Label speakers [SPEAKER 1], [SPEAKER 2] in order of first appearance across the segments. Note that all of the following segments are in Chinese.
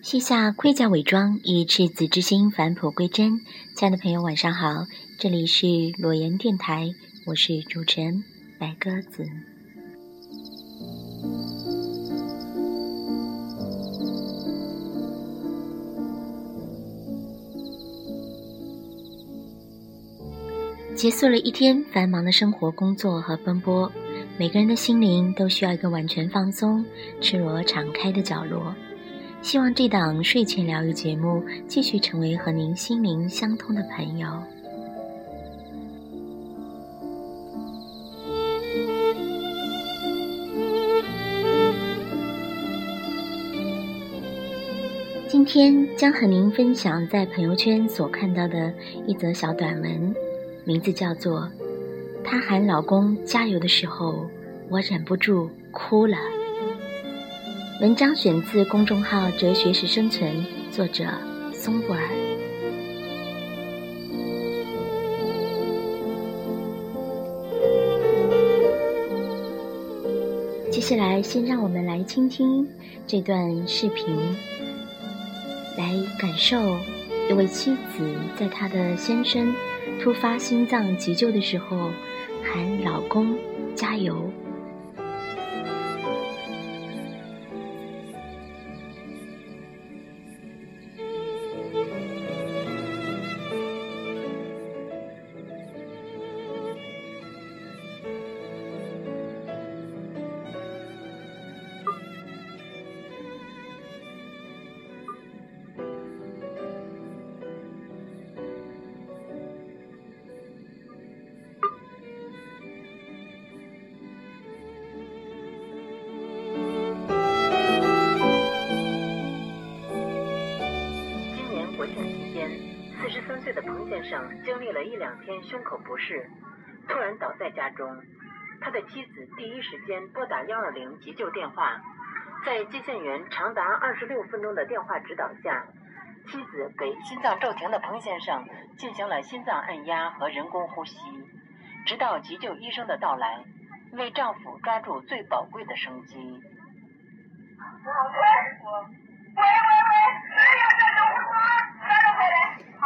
[SPEAKER 1] 卸下盔甲伪装，以赤子之心返璞归真。亲爱的朋友，晚上好，这里是裸言电台，我是主持人白鸽子。结束了一天繁忙的生活、工作和奔波，每个人的心灵都需要一个完全放松、赤裸敞开的角落。希望这档睡前疗愈节目继续成为和您心灵相通的朋友。今天将和您分享在朋友圈所看到的一则小短文，名字叫做《她喊老公加油的时候，我忍不住哭了》。文章选自公众号“哲学是生存”，作者松布尔。接下来，先让我们来倾听这段视频，来感受一位妻子在她的先生突发心脏急救的时候喊老公加油。
[SPEAKER 2] 的彭先生经历了一两天胸口不适，突然倒在家中。他的妻子第一时间拨打幺二零急救电话，在接线员长达二十六分钟的电话指导下，妻子给心脏骤停的彭先生进行了心脏按压和人工呼吸，直到急救医生的到来，为丈夫抓住最宝贵的生机。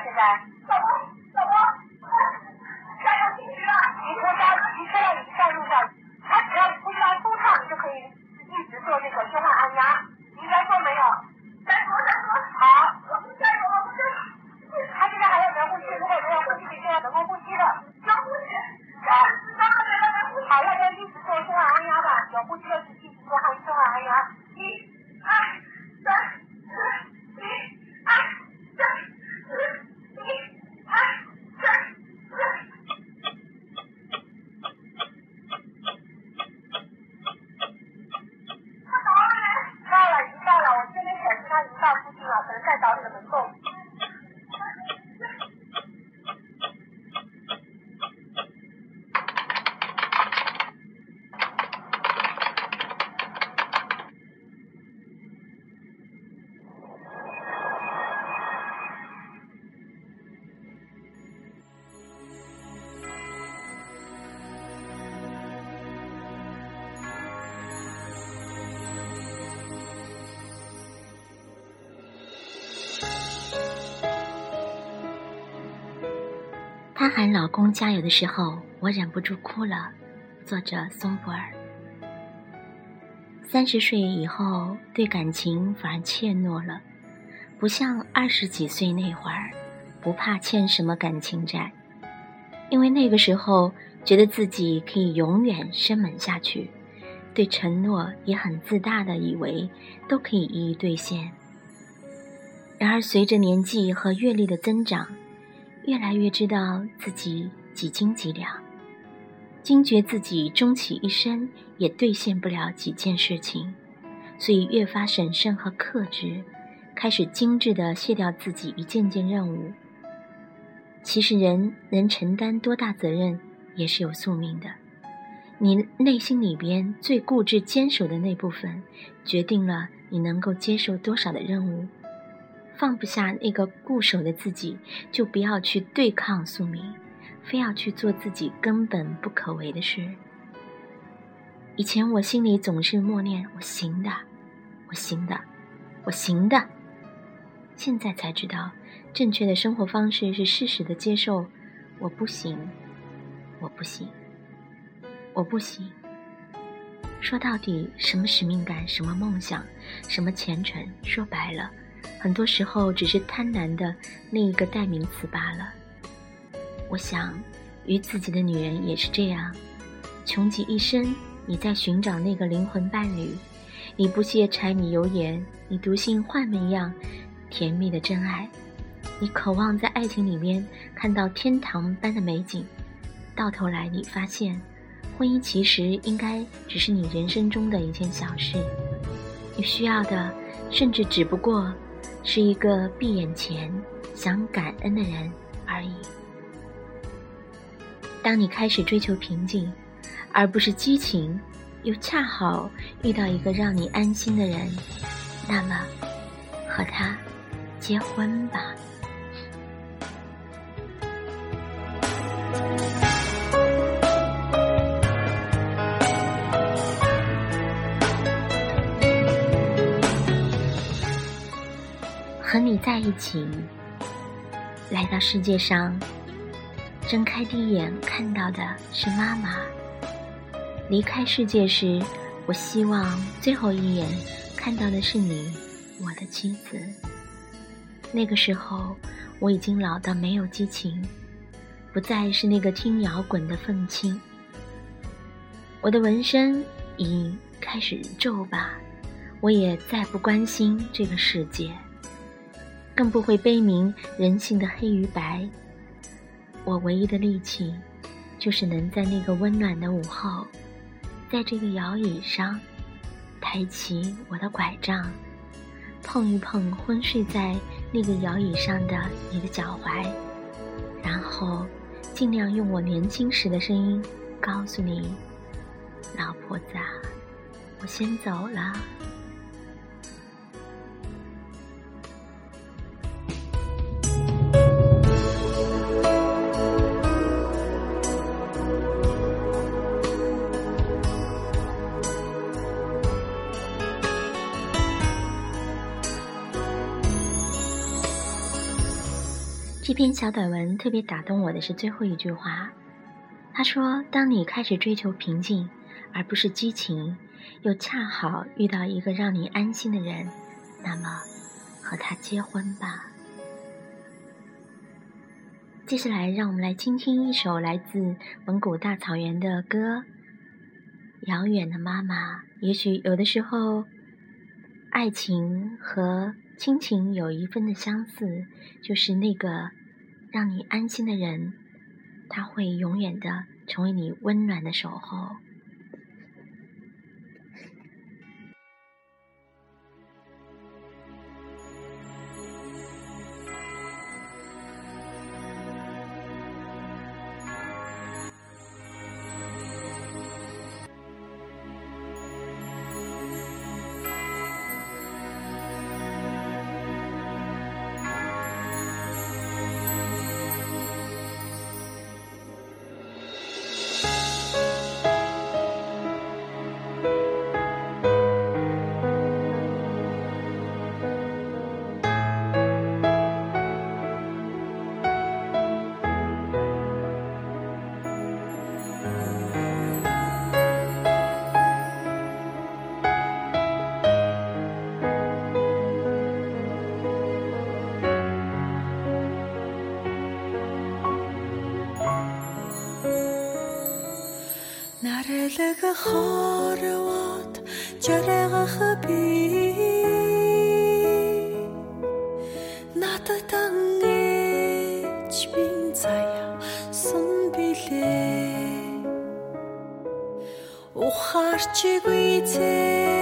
[SPEAKER 2] 现在。
[SPEAKER 1] 她喊老公加油的时候，我忍不住哭了。作者松柏尔。三十岁以后，对感情反而怯懦了，不像二十几岁那会儿，不怕欠什么感情债，因为那个时候觉得自己可以永远生猛下去，对承诺也很自大的以为都可以一一兑现。然而随着年纪和阅历的增长，越来越知道自己几斤几两，惊觉自己终其一生也兑现不了几件事情，所以越发审慎和克制，开始精致的卸掉自己一件件任务。其实人能承担多大责任也是有宿命的，你内心里边最固执坚守的那部分，决定了你能够接受多少的任务。放不下那个固守的自己，就不要去对抗宿命，非要去做自己根本不可为的事。以前我心里总是默念：“我行的，我行的，我行的。”现在才知道，正确的生活方式是适时的接受：“我不行，我不行，我不行。”说到底，什么使命感，什么梦想，什么前程，说白了。很多时候只是贪婪的另一个代名词罢了。我想，与自己的女人也是这样，穷极一生，你在寻找那个灵魂伴侣，你不屑柴米油盐，你笃信幻梦一样甜蜜的真爱，你渴望在爱情里面看到天堂般的美景，到头来你发现，婚姻其实应该只是你人生中的一件小事，你需要的甚至只不过。是一个闭眼前想感恩的人而已。当你开始追求平静，而不是激情，又恰好遇到一个让你安心的人，那么和他结婚吧。在一起，来到世界上，睁开第一眼看到的是妈妈。离开世界时，我希望最后一眼看到的是你，我的妻子。那个时候，我已经老到没有激情，不再是那个听摇滚的愤青。我的纹身已开始皱吧，我也再不关心这个世界。更不会悲鸣人性的黑与白。我唯一的力气，就是能在那个温暖的午后，在这个摇椅上，抬起我的拐杖，碰一碰昏睡在那个摇椅上的你的脚踝，然后尽量用我年轻时的声音告诉你：“老婆子，我先走了。”这篇小短文特别打动我的是最后一句话，他说：“当你开始追求平静，而不是激情，又恰好遇到一个让你安心的人，那么和他结婚吧。”接下来，让我们来倾听一首来自蒙古大草原的歌，《遥远的妈妈》。也许有的时候，爱情和亲情有一分的相似，就是那个。让你安心的人，他会永远的成为你温暖的守候。
[SPEAKER 3] хүлэг хорвот жарах би. Нататан эч бин цая сон билээ. Ухаарчгүй цээ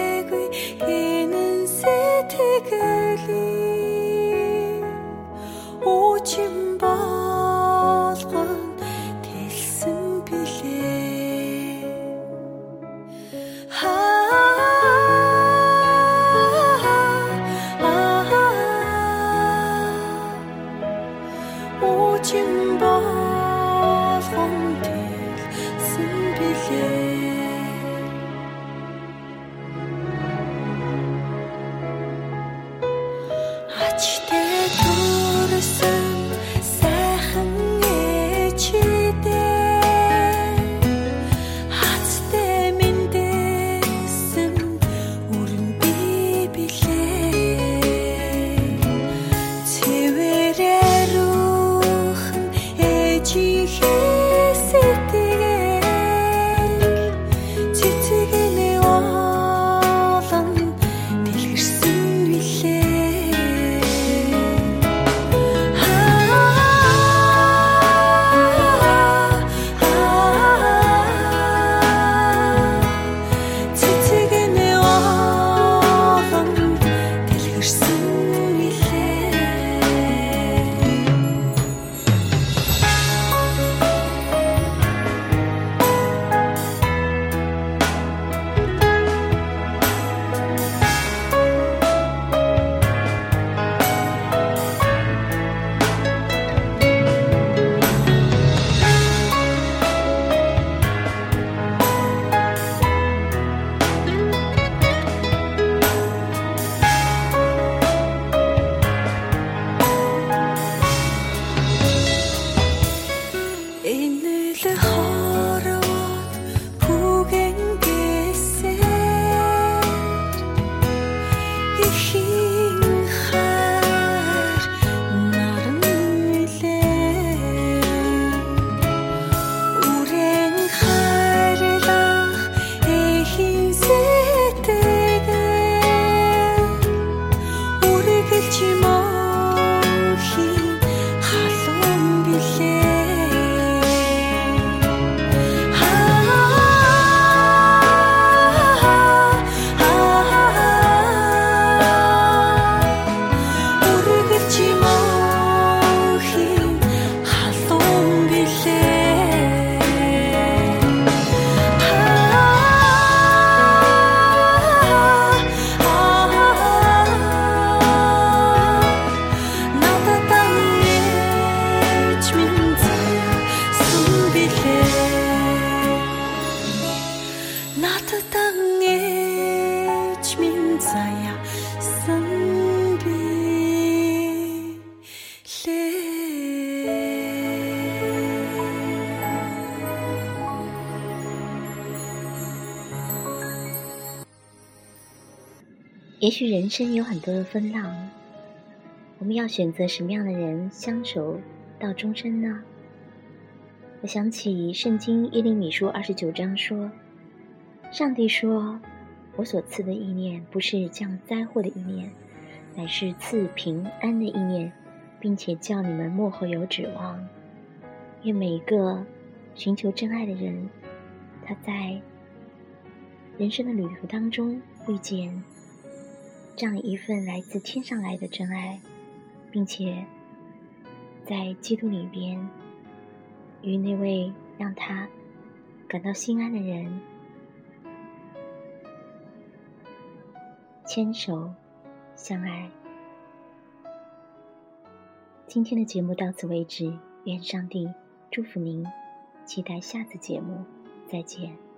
[SPEAKER 1] 也许人生有很多的风浪，我们要选择什么样的人相守到终身呢？我想起《圣经·耶利米书》二十九章说：“上帝说，我所赐的意念不是降灾祸的意念，乃是赐平安的意念，并且叫你们幕后有指望。愿每一个寻求真爱的人，他在人生的旅途当中遇见。”这样一份来自天上来的真爱，并且在基督里边与那位让他感到心安的人牵手相爱。今天的节目到此为止，愿上帝祝福您，期待下次节目，再见。